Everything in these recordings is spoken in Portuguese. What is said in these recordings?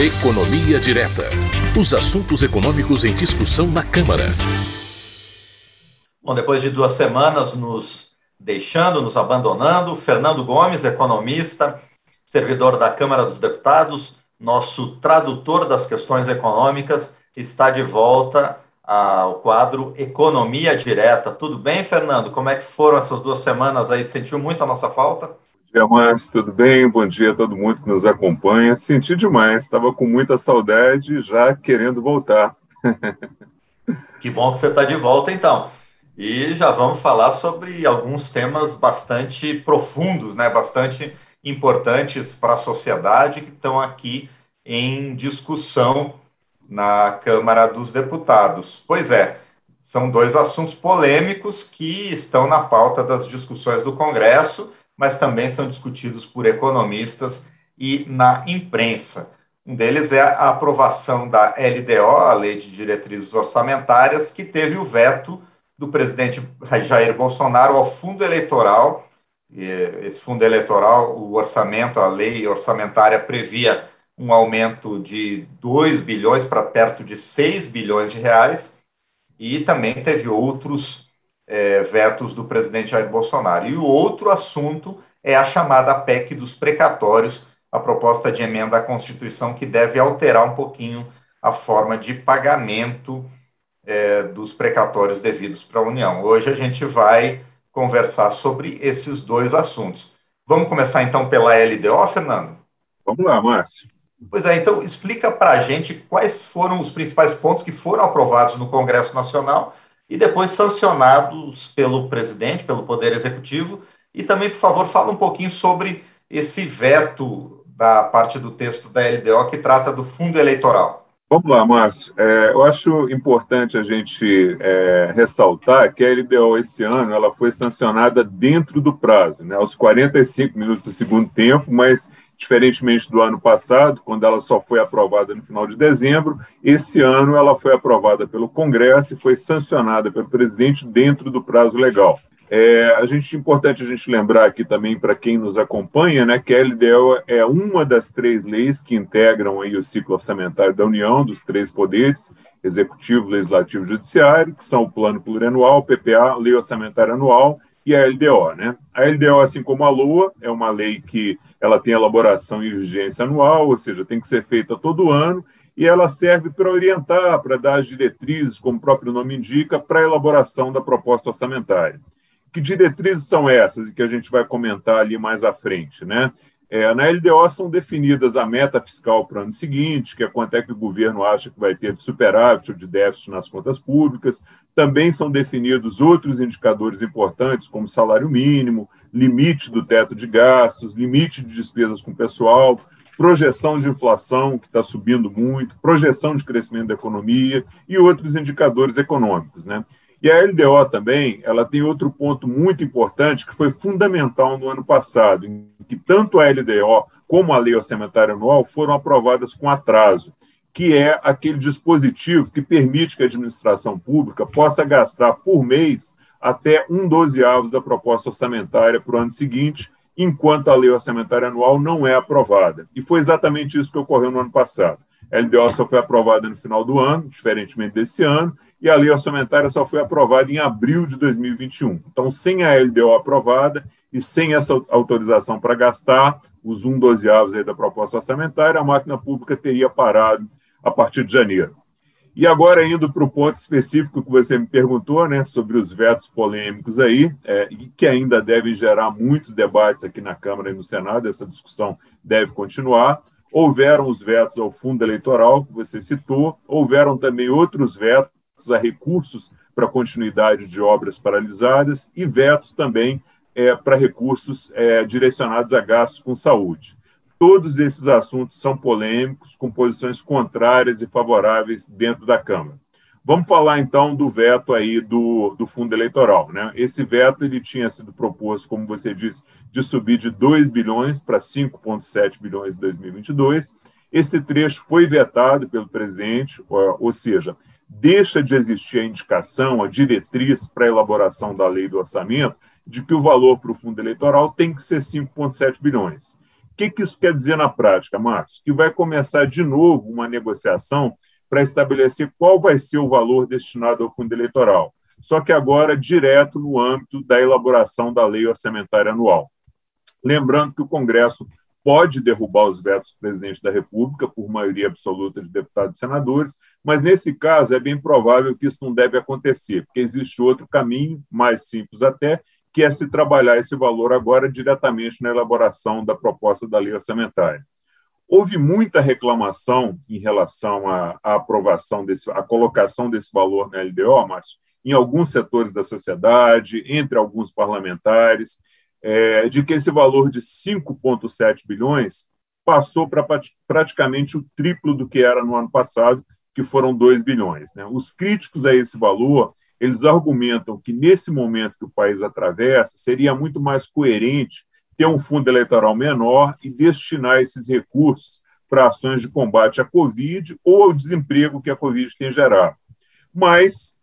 Economia Direta. Os assuntos econômicos em discussão na Câmara. Bom, depois de duas semanas nos deixando, nos abandonando, Fernando Gomes, economista, servidor da Câmara dos Deputados, nosso tradutor das questões econômicas, está de volta ao quadro Economia Direta. Tudo bem, Fernando? Como é que foram essas duas semanas aí? Sentiu muito a nossa falta? Dia, Márcio, tudo bem? Bom dia a todo mundo que nos acompanha. Senti demais, estava com muita saudade e já querendo voltar. que bom que você está de volta, então. E já vamos falar sobre alguns temas bastante profundos, né? bastante importantes para a sociedade que estão aqui em discussão na Câmara dos Deputados. Pois é, são dois assuntos polêmicos que estão na pauta das discussões do Congresso mas também são discutidos por economistas e na imprensa. Um deles é a aprovação da LDO, a Lei de Diretrizes Orçamentárias, que teve o veto do presidente Jair Bolsonaro ao fundo eleitoral. Esse fundo eleitoral, o orçamento, a lei orçamentária previa um aumento de 2 bilhões para perto de 6 bilhões de reais, e também teve outros é, vetos do presidente Jair Bolsonaro. E o outro assunto é a chamada PEC dos precatórios, a proposta de emenda à Constituição que deve alterar um pouquinho a forma de pagamento é, dos precatórios devidos para a União. Hoje a gente vai conversar sobre esses dois assuntos. Vamos começar então pela LDO, Fernando? Vamos lá, Márcio. Pois é, então explica para a gente quais foram os principais pontos que foram aprovados no Congresso Nacional e depois sancionados pelo presidente, pelo Poder Executivo. E também, por favor, fala um pouquinho sobre esse veto da parte do texto da LDO que trata do fundo eleitoral. Vamos lá, Márcio. É, eu acho importante a gente é, ressaltar que a LDO esse ano ela foi sancionada dentro do prazo, né, aos 45 minutos do segundo tempo, mas diferentemente do ano passado, quando ela só foi aprovada no final de dezembro, esse ano ela foi aprovada pelo Congresso e foi sancionada pelo presidente dentro do prazo legal. É, a gente importante a gente lembrar aqui também para quem nos acompanha, né, que a LDO é uma das três leis que integram aí o ciclo orçamentário da União, dos três poderes, executivo, legislativo e judiciário, que são o Plano Plurianual, PPA, Lei Orçamentária Anual e a LDO, né? A LDO, assim como a LOA, é uma lei que ela tem elaboração e vigência anual, ou seja, tem que ser feita todo ano, e ela serve para orientar, para dar as diretrizes, como o próprio nome indica, para a elaboração da proposta orçamentária. Que diretrizes são essas e que a gente vai comentar ali mais à frente, né? É, na LDO são definidas a meta fiscal para o ano seguinte, que é quanto é que o governo acha que vai ter de superávit ou de déficit nas contas públicas. Também são definidos outros indicadores importantes, como salário mínimo, limite do teto de gastos, limite de despesas com pessoal, projeção de inflação, que está subindo muito, projeção de crescimento da economia e outros indicadores econômicos. Né? E a LDO também, ela tem outro ponto muito importante que foi fundamental no ano passado, em que tanto a LDO como a Lei Orçamentária Anual foram aprovadas com atraso, que é aquele dispositivo que permite que a administração pública possa gastar por mês até um dozeavos da proposta orçamentária para o ano seguinte, enquanto a Lei Orçamentária Anual não é aprovada. E foi exatamente isso que ocorreu no ano passado. A LDO só foi aprovada no final do ano, diferentemente desse ano, e a lei orçamentária só foi aprovada em abril de 2021. Então, sem a LDO aprovada e sem essa autorização para gastar, os um dozeavos aí da proposta orçamentária, a máquina pública teria parado a partir de janeiro. E agora, indo para o ponto específico que você me perguntou, né, sobre os vetos polêmicos aí, é, que ainda devem gerar muitos debates aqui na Câmara e no Senado, essa discussão deve continuar. Houveram os vetos ao fundo eleitoral, que você citou, houveram também outros vetos a recursos para continuidade de obras paralisadas e vetos também é, para recursos é, direcionados a gastos com saúde. Todos esses assuntos são polêmicos, com posições contrárias e favoráveis dentro da Câmara. Vamos falar então do veto aí do, do fundo eleitoral. Né? Esse veto ele tinha sido proposto, como você disse, de subir de 2 bilhões para 5,7 bilhões em 2022. Esse trecho foi vetado pelo presidente, ou seja, deixa de existir a indicação, a diretriz para a elaboração da lei do orçamento, de que o valor para o fundo eleitoral tem que ser 5,7 bilhões que, que isso quer dizer na prática, Marcos? Que vai começar de novo uma negociação para estabelecer qual vai ser o valor destinado ao fundo eleitoral, só que agora direto no âmbito da elaboração da lei orçamentária anual. Lembrando que o Congresso pode derrubar os vetos do presidente da República por maioria absoluta de deputados e senadores, mas nesse caso é bem provável que isso não deve acontecer, porque existe outro caminho, mais simples até, que é se trabalhar esse valor agora diretamente na elaboração da proposta da lei orçamentária. Houve muita reclamação em relação à, à aprovação desse, à colocação desse valor na LDO, Márcio, em alguns setores da sociedade, entre alguns parlamentares, é, de que esse valor de 5,7 bilhões passou para praticamente o triplo do que era no ano passado, que foram 2 bilhões. Né? Os críticos a esse valor, eles argumentam que nesse momento que o país atravessa, seria muito mais coerente ter um fundo eleitoral menor e destinar esses recursos para ações de combate à Covid ou ao desemprego que a Covid tem gerado. Mas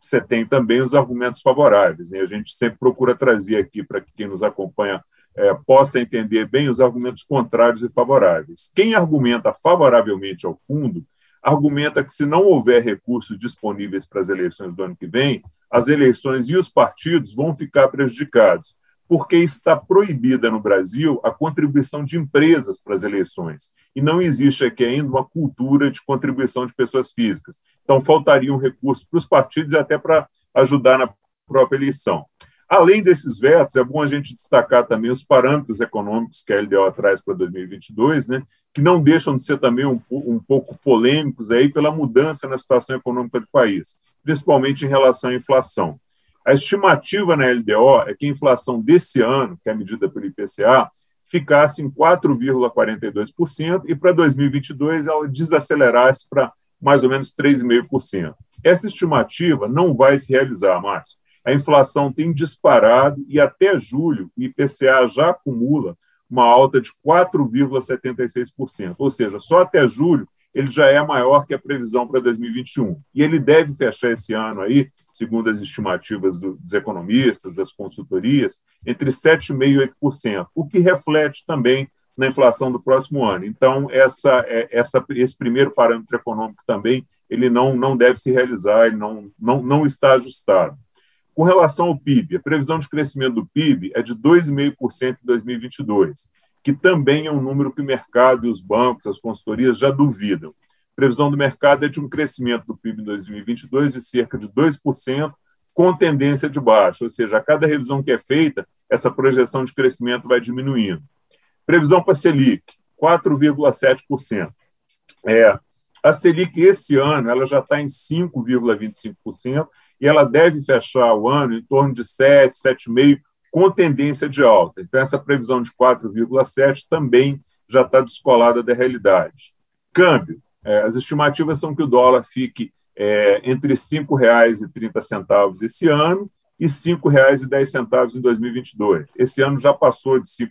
você tem também os argumentos favoráveis. Né? A gente sempre procura trazer aqui para que quem nos acompanha é, possa entender bem os argumentos contrários e favoráveis. Quem argumenta favoravelmente ao fundo argumenta que, se não houver recursos disponíveis para as eleições do ano que vem, as eleições e os partidos vão ficar prejudicados, porque está proibida no Brasil a contribuição de empresas para as eleições. E não existe aqui ainda uma cultura de contribuição de pessoas físicas. Então, faltariam recursos para os partidos e até para ajudar na própria eleição. Além desses vetos, é bom a gente destacar também os parâmetros econômicos que a LDO traz para 2022, né, que não deixam de ser também um, um pouco polêmicos aí pela mudança na situação econômica do país, principalmente em relação à inflação. A estimativa na LDO é que a inflação desse ano, que é medida pelo IPCA, ficasse em 4,42% e para 2022 ela desacelerasse para mais ou menos 3,5%. Essa estimativa não vai se realizar, Márcio a inflação tem disparado e até julho o IPCA já acumula uma alta de 4,76%, ou seja, só até julho ele já é maior que a previsão para 2021. E ele deve fechar esse ano aí, segundo as estimativas dos economistas, das consultorias, entre 7,5% e 8%, o que reflete também na inflação do próximo ano. Então, essa, é, essa, esse primeiro parâmetro econômico também ele não, não deve se realizar, ele não, não, não está ajustado. Com relação ao PIB, a previsão de crescimento do PIB é de 2,5% em 2022, que também é um número que o mercado e os bancos, as consultorias já duvidam. A previsão do mercado é de um crescimento do PIB em 2022 de cerca de 2%, com tendência de baixa, ou seja, a cada revisão que é feita, essa projeção de crescimento vai diminuindo. Previsão para a Selic, 4,7%. É, a Selic, esse ano, ela já está em 5,25% e ela deve fechar o ano em torno de 7, 7,5%, com tendência de alta. Então, essa previsão de 4,7% também já está descolada da realidade. Câmbio. É, as estimativas são que o dólar fique é, entre R$ 5,30 esse ano e R$ 5,10 em 2022. Esse ano já passou de R$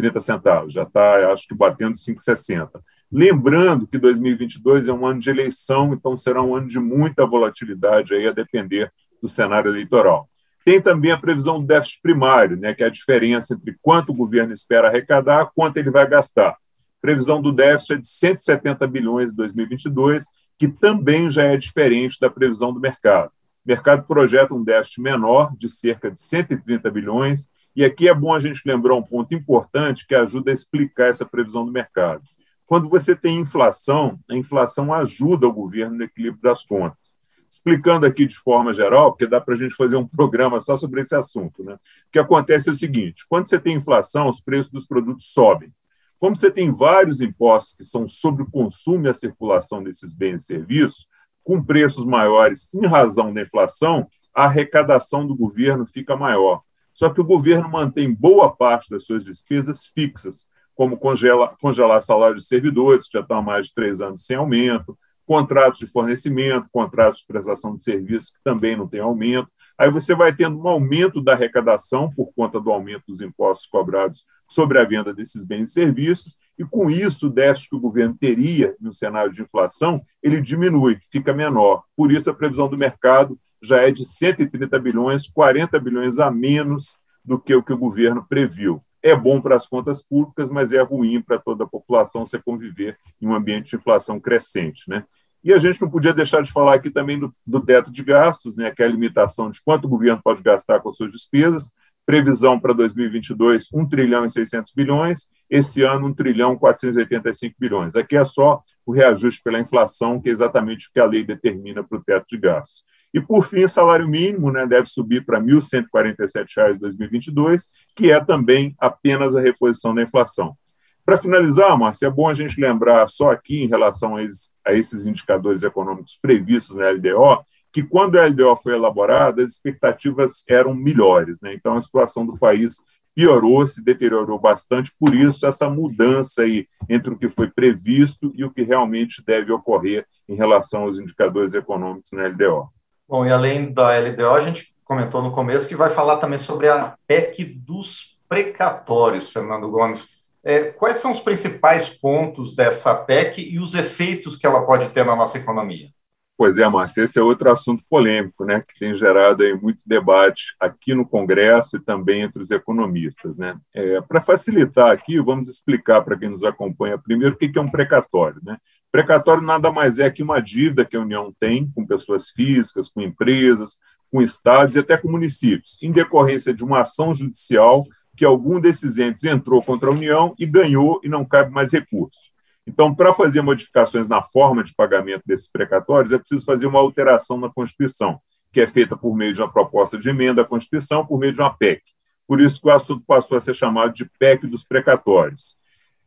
5,30, já está, acho que, batendo 5,60. Lembrando que 2022 é um ano de eleição, então será um ano de muita volatilidade aí a depender do cenário eleitoral. Tem também a previsão do déficit primário, né, que é a diferença entre quanto o governo espera arrecadar, quanto ele vai gastar. Previsão do déficit é de 170 bilhões em 2022, que também já é diferente da previsão do mercado. O mercado projeta um déficit menor, de cerca de 130 bilhões, e aqui é bom a gente lembrar um ponto importante que ajuda a explicar essa previsão do mercado. Quando você tem inflação, a inflação ajuda o governo no equilíbrio das contas. Explicando aqui de forma geral, porque dá para a gente fazer um programa só sobre esse assunto. Né? O que acontece é o seguinte: quando você tem inflação, os preços dos produtos sobem. Como você tem vários impostos que são sobre o consumo e a circulação desses bens e serviços, com preços maiores em razão da inflação, a arrecadação do governo fica maior. Só que o governo mantém boa parte das suas despesas fixas, como congela, congelar salário de servidores, que já estão há mais de três anos sem aumento, contratos de fornecimento, contratos de prestação de serviços que também não têm aumento. Aí você vai tendo um aumento da arrecadação por conta do aumento dos impostos cobrados sobre a venda desses bens e serviços, e com isso o déficit que o governo teria no cenário de inflação, ele diminui, fica menor. Por isso a previsão do mercado já é de 130 bilhões, 40 bilhões a menos do que o que o governo previu. é bom para as contas públicas, mas é ruim para toda a população você conviver em um ambiente de inflação crescente. Né? E a gente não podia deixar de falar aqui também do, do teto de gastos, né, que é a limitação de quanto o governo pode gastar com suas despesas. Previsão para 2022, 1 trilhão e 600 bilhões. Esse ano, 1 trilhão e 485 bilhões. Aqui é só o reajuste pela inflação, que é exatamente o que a lei determina para o teto de gastos. E, por fim, salário mínimo né, deve subir para R$ 1.147 em 2022, que é também apenas a reposição da inflação. Para finalizar, Márcia, é bom a gente lembrar só aqui, em relação a esses, a esses indicadores econômicos previstos na LDO, que quando a LDO foi elaborada, as expectativas eram melhores. Né? Então, a situação do país piorou, se deteriorou bastante, por isso essa mudança aí entre o que foi previsto e o que realmente deve ocorrer em relação aos indicadores econômicos na LDO. Bom, e além da LDO, a gente comentou no começo que vai falar também sobre a PEC dos precatórios, Fernando Gomes. É, quais são os principais pontos dessa PEC e os efeitos que ela pode ter na nossa economia? Pois é, Márcio, esse é outro assunto polêmico, né, que tem gerado aí muito debate aqui no Congresso e também entre os economistas. Né? É, para facilitar aqui, vamos explicar para quem nos acompanha primeiro o que é um precatório. Né? Precatório nada mais é que uma dívida que a União tem com pessoas físicas, com empresas, com estados e até com municípios, em decorrência de uma ação judicial que algum desses entes entrou contra a União e ganhou e não cabe mais recurso. Então, para fazer modificações na forma de pagamento desses precatórios, é preciso fazer uma alteração na Constituição, que é feita por meio de uma proposta de emenda à Constituição, por meio de uma PEC. Por isso que o assunto passou a ser chamado de PEC dos precatórios.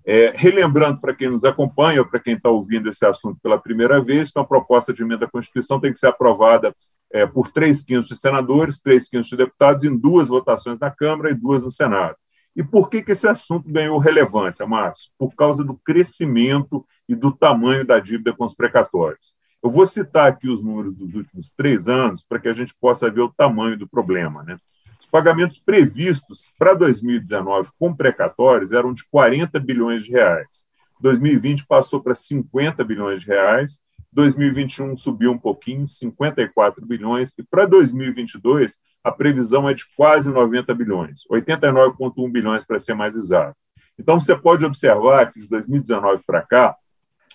É, relembrando para quem nos acompanha, para quem está ouvindo esse assunto pela primeira vez, que uma proposta de emenda à Constituição tem que ser aprovada é, por três quintos de senadores, três quintos de deputados, em duas votações na Câmara e duas no Senado. E por que, que esse assunto ganhou relevância, Márcio? Por causa do crescimento e do tamanho da dívida com os precatórios. Eu vou citar aqui os números dos últimos três anos para que a gente possa ver o tamanho do problema. Né? Os pagamentos previstos para 2019 com precatórios eram de 40 bilhões de reais. 2020 passou para 50 bilhões de reais 2021 subiu um pouquinho, 54 bilhões, e para 2022 a previsão é de quase 90 bilhões, 89,1 bilhões para ser mais exato. Então você pode observar que de 2019 para cá,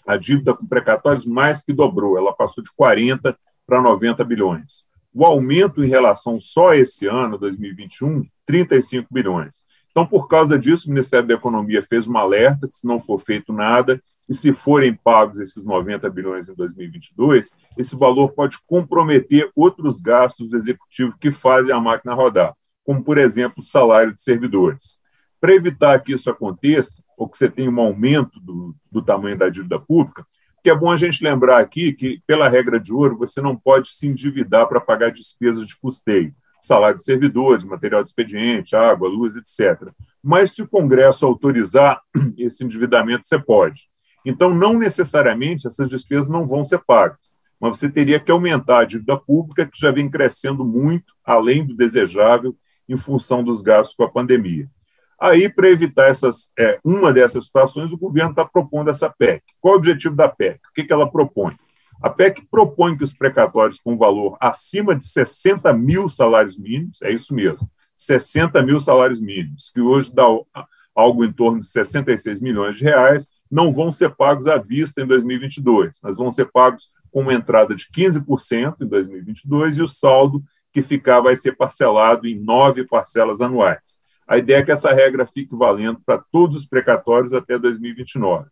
a dívida com precatórios mais que dobrou, ela passou de 40 para 90 bilhões. O aumento em relação só esse ano, 2021, 35 bilhões. Então, por causa disso, o Ministério da Economia fez um alerta que, se não for feito nada, e se forem pagos esses 90 bilhões em 2022, esse valor pode comprometer outros gastos do executivo que fazem a máquina rodar, como, por exemplo, o salário de servidores. Para evitar que isso aconteça, ou que você tenha um aumento do, do tamanho da dívida pública, que é bom a gente lembrar aqui que, pela regra de ouro, você não pode se endividar para pagar despesas de custeio salário de servidores, material de expediente, água, luz, etc. Mas se o Congresso autorizar esse endividamento, você pode. Então, não necessariamente essas despesas não vão ser pagas, mas você teria que aumentar a dívida pública, que já vem crescendo muito, além do desejável, em função dos gastos com a pandemia. Aí, para evitar essas, é, uma dessas situações, o governo está propondo essa PEC. Qual o objetivo da PEC? O que, que ela propõe? A PEC propõe que os precatórios com valor acima de 60 mil salários mínimos, é isso mesmo, 60 mil salários mínimos, que hoje dá algo em torno de 66 milhões de reais, não vão ser pagos à vista em 2022, mas vão ser pagos com uma entrada de 15% em 2022 e o saldo que ficar vai ser parcelado em nove parcelas anuais. A ideia é que essa regra fique valendo para todos os precatórios até 2029.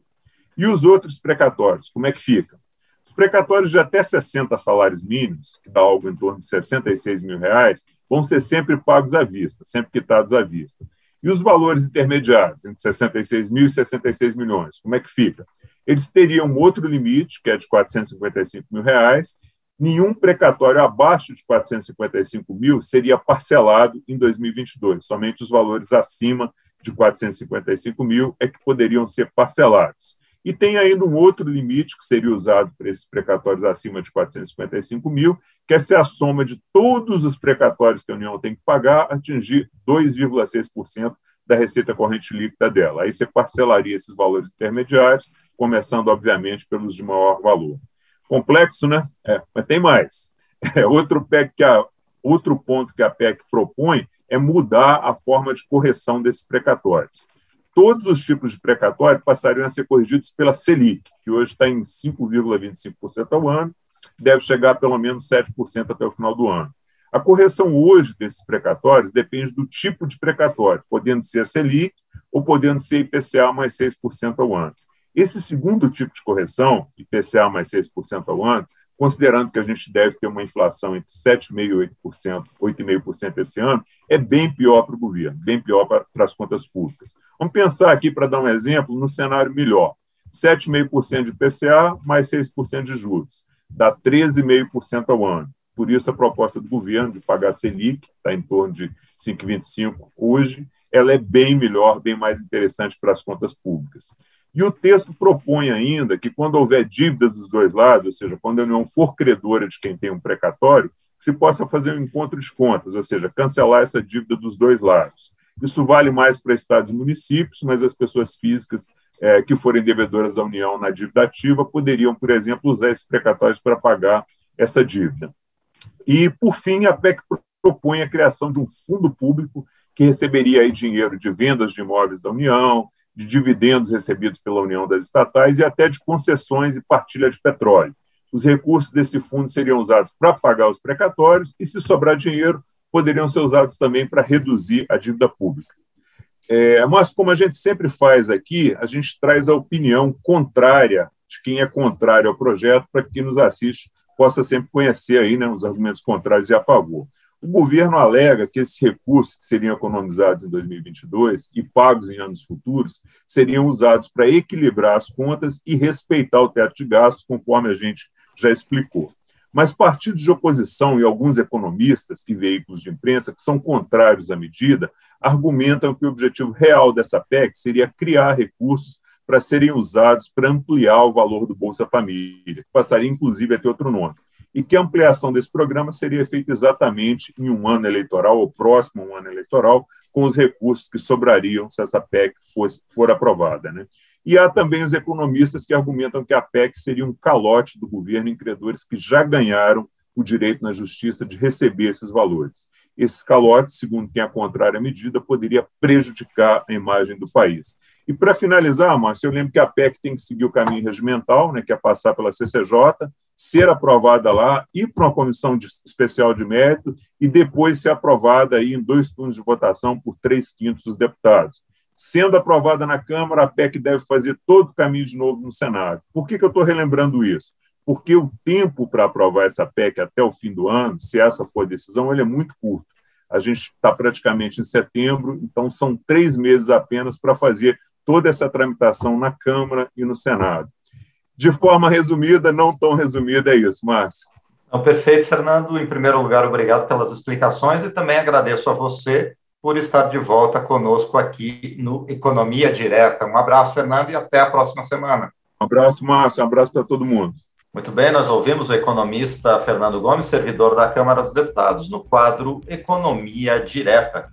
E os outros precatórios, como é que fica? Os precatórios de até 60 salários mínimos, que dá algo em torno de 66 mil reais, vão ser sempre pagos à vista, sempre quitados à vista. E os valores intermediários, entre 66 mil e 66 milhões, como é que fica? Eles teriam outro limite, que é de 455 mil reais. Nenhum precatório abaixo de 455 mil seria parcelado em 2022. Somente os valores acima de 455 mil é que poderiam ser parcelados. E tem ainda um outro limite que seria usado para esses precatórios acima de 455 mil, que é se a soma de todos os precatórios que a União tem que pagar atingir 2,6% da receita corrente líquida dela. Aí você parcelaria esses valores intermediários, começando, obviamente, pelos de maior valor. Complexo, né? É, mas tem mais. É, outro, PEC que a, outro ponto que a PEC propõe é mudar a forma de correção desses precatórios. Todos os tipos de precatório passariam a ser corrigidos pela Selic, que hoje está em 5,25% ao ano, deve chegar a pelo menos 7% até o final do ano. A correção hoje desses precatórios depende do tipo de precatório, podendo ser a Selic ou podendo ser IPCA mais 6% ao ano. Esse segundo tipo de correção, IPCA mais 6% ao ano, considerando que a gente deve ter uma inflação entre 7,5% e 8%, 8,5% esse ano, é bem pior para o governo, bem pior para, para as contas públicas. Vamos pensar aqui, para dar um exemplo, no cenário melhor. 7,5% de IPCA mais 6% de juros, dá 13,5% ao ano. Por isso, a proposta do governo de pagar a Selic, está em torno de 5,25% hoje, ela é bem melhor, bem mais interessante para as contas públicas. E o texto propõe ainda que, quando houver dívidas dos dois lados, ou seja, quando a União for credora de quem tem um precatório, se possa fazer um encontro de contas, ou seja, cancelar essa dívida dos dois lados. Isso vale mais para estados e municípios, mas as pessoas físicas é, que forem devedoras da União na dívida ativa poderiam, por exemplo, usar esses precatórios para pagar essa dívida. E, por fim, a PEC propõe a criação de um fundo público que receberia aí dinheiro de vendas de imóveis da União, de dividendos recebidos pela União das estatais e até de concessões e partilha de petróleo. Os recursos desse fundo seriam usados para pagar os precatórios e, se sobrar dinheiro, poderiam ser usados também para reduzir a dívida pública. É, mas, como a gente sempre faz aqui, a gente traz a opinião contrária de quem é contrário ao projeto para que quem nos assiste possa sempre conhecer aí, né, os argumentos contrários e a favor. O governo alega que esses recursos que seriam economizados em 2022 e pagos em anos futuros seriam usados para equilibrar as contas e respeitar o teto de gastos, conforme a gente já explicou. Mas partidos de oposição e alguns economistas e veículos de imprensa que são contrários à medida argumentam que o objetivo real dessa PEC seria criar recursos para serem usados para ampliar o valor do Bolsa Família, que passaria inclusive a ter outro nome e que a ampliação desse programa seria feita exatamente em um ano eleitoral, ou próximo a um ano eleitoral, com os recursos que sobrariam se essa PEC fosse, for aprovada. Né? E há também os economistas que argumentam que a PEC seria um calote do governo em credores que já ganharam o direito na justiça de receber esses valores. Esse calote, segundo quem é contrária à medida, poderia prejudicar a imagem do país. E para finalizar, Márcio, eu lembro que a PEC tem que seguir o caminho regimental, né, que é passar pela CCJ, ser aprovada lá, ir para uma comissão de, especial de mérito e depois ser aprovada aí em dois turnos de votação por três quintos dos deputados. Sendo aprovada na Câmara, a PEC deve fazer todo o caminho de novo no Senado. Por que, que eu estou relembrando isso? Porque o tempo para aprovar essa PEC até o fim do ano, se essa for a decisão, ele é muito curto. A gente está praticamente em setembro, então são três meses apenas para fazer toda essa tramitação na Câmara e no Senado. De forma resumida, não tão resumida, é isso, Márcio. Não, perfeito, Fernando. Em primeiro lugar, obrigado pelas explicações e também agradeço a você por estar de volta conosco aqui no Economia Direta. Um abraço, Fernando, e até a próxima semana. Um abraço, Márcio. Um abraço para todo mundo. Muito bem, nós ouvimos o economista Fernando Gomes, servidor da Câmara dos Deputados, no quadro Economia Direta.